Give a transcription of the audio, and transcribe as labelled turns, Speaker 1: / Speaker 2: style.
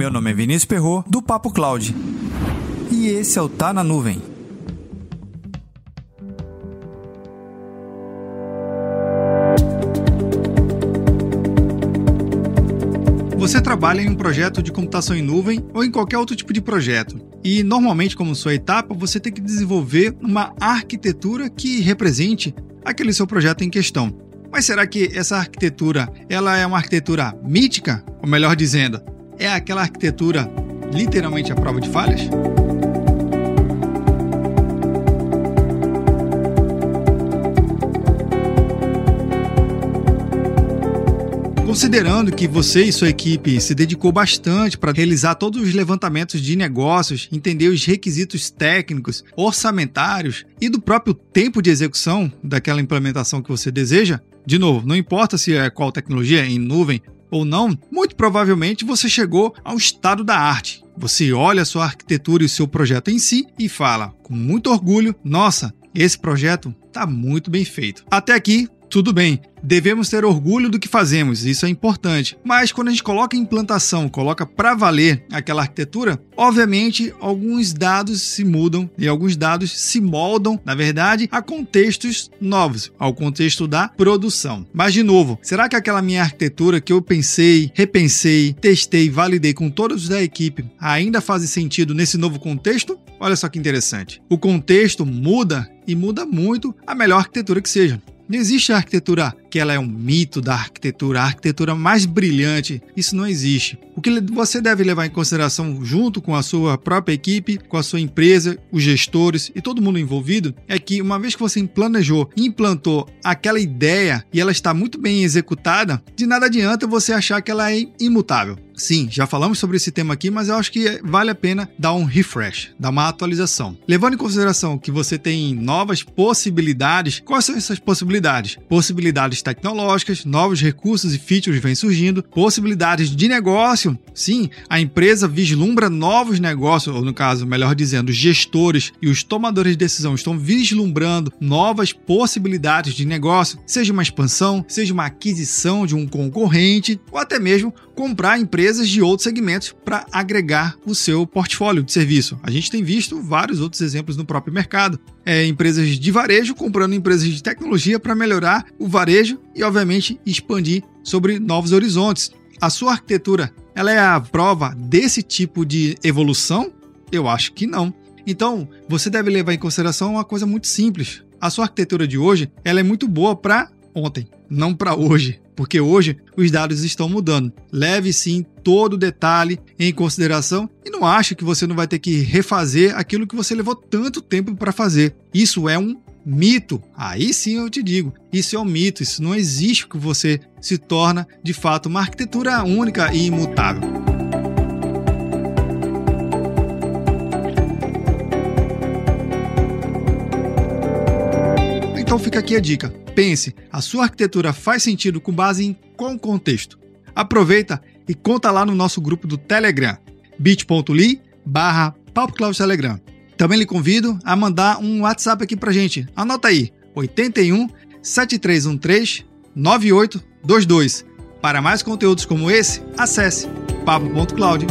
Speaker 1: Meu nome é Vinícius Perro do Papo Cloud. E esse é o Tá na Nuvem.
Speaker 2: Você trabalha em um projeto de computação em nuvem ou em qualquer outro tipo de projeto. E normalmente, como sua etapa, você tem que desenvolver uma arquitetura que represente aquele seu projeto em questão. Mas será que essa arquitetura, ela é uma arquitetura mítica, ou melhor dizendo, é aquela arquitetura literalmente à prova de falhas? Considerando que você e sua equipe se dedicou bastante para realizar todos os levantamentos de negócios, entender os requisitos técnicos, orçamentários e do próprio tempo de execução daquela implementação que você deseja, de novo, não importa se é qual tecnologia, em nuvem ou não, muito provavelmente você chegou ao estado da arte. Você olha a sua arquitetura e o seu projeto em si e fala com muito orgulho: nossa, esse projeto está muito bem feito. Até aqui, tudo bem, devemos ter orgulho do que fazemos, isso é importante. Mas quando a gente coloca em implantação, coloca para valer aquela arquitetura, obviamente alguns dados se mudam e alguns dados se moldam, na verdade, a contextos novos, ao contexto da produção. Mas de novo, será que aquela minha arquitetura que eu pensei, repensei, testei, validei com todos da equipe ainda faz sentido nesse novo contexto? Olha só que interessante. O contexto muda e muda muito a melhor arquitetura que seja. Não existe arquitetura que ela é um mito da arquitetura, a arquitetura mais brilhante. Isso não existe. O que você deve levar em consideração junto com a sua própria equipe, com a sua empresa, os gestores e todo mundo envolvido é que uma vez que você planejou implantou aquela ideia e ela está muito bem executada, de nada adianta você achar que ela é imutável. Sim, já falamos sobre esse tema aqui, mas eu acho que vale a pena dar um refresh, dar uma atualização. Levando em consideração que você tem novas possibilidades, quais são essas possibilidades? Possibilidades tecnológicas, novos recursos e features vêm surgindo, possibilidades de negócio. Sim, a empresa vislumbra novos negócios, ou no caso, melhor dizendo, gestores e os tomadores de decisão estão vislumbrando novas possibilidades de negócio, seja uma expansão, seja uma aquisição de um concorrente, ou até mesmo comprar empresas de outros segmentos para agregar o seu portfólio de serviço. A gente tem visto vários outros exemplos no próprio mercado. É, empresas de varejo comprando empresas de tecnologia para melhorar o varejo e, obviamente, expandir sobre novos horizontes. A sua arquitetura ela é a prova desse tipo de evolução? Eu acho que não. Então, você deve levar em consideração uma coisa muito simples. A sua arquitetura de hoje ela é muito boa para ontem, não para hoje, porque hoje os dados estão mudando. Leve sim todo o detalhe em consideração e não ache que você não vai ter que refazer aquilo que você levou tanto tempo para fazer. Isso é um mito. Aí sim eu te digo, isso é um mito, isso não existe que você se torna de fato uma arquitetura única e imutável. Então fica aqui a dica. Pense, a sua arquitetura faz sentido com base em qual contexto? Aproveita e conta lá no nosso grupo do Telegram, bit.ly barra Telegram. Também lhe convido a mandar um WhatsApp aqui pra gente. Anota aí, 81 7313 9822. Para mais conteúdos como esse, acesse papo.cloud.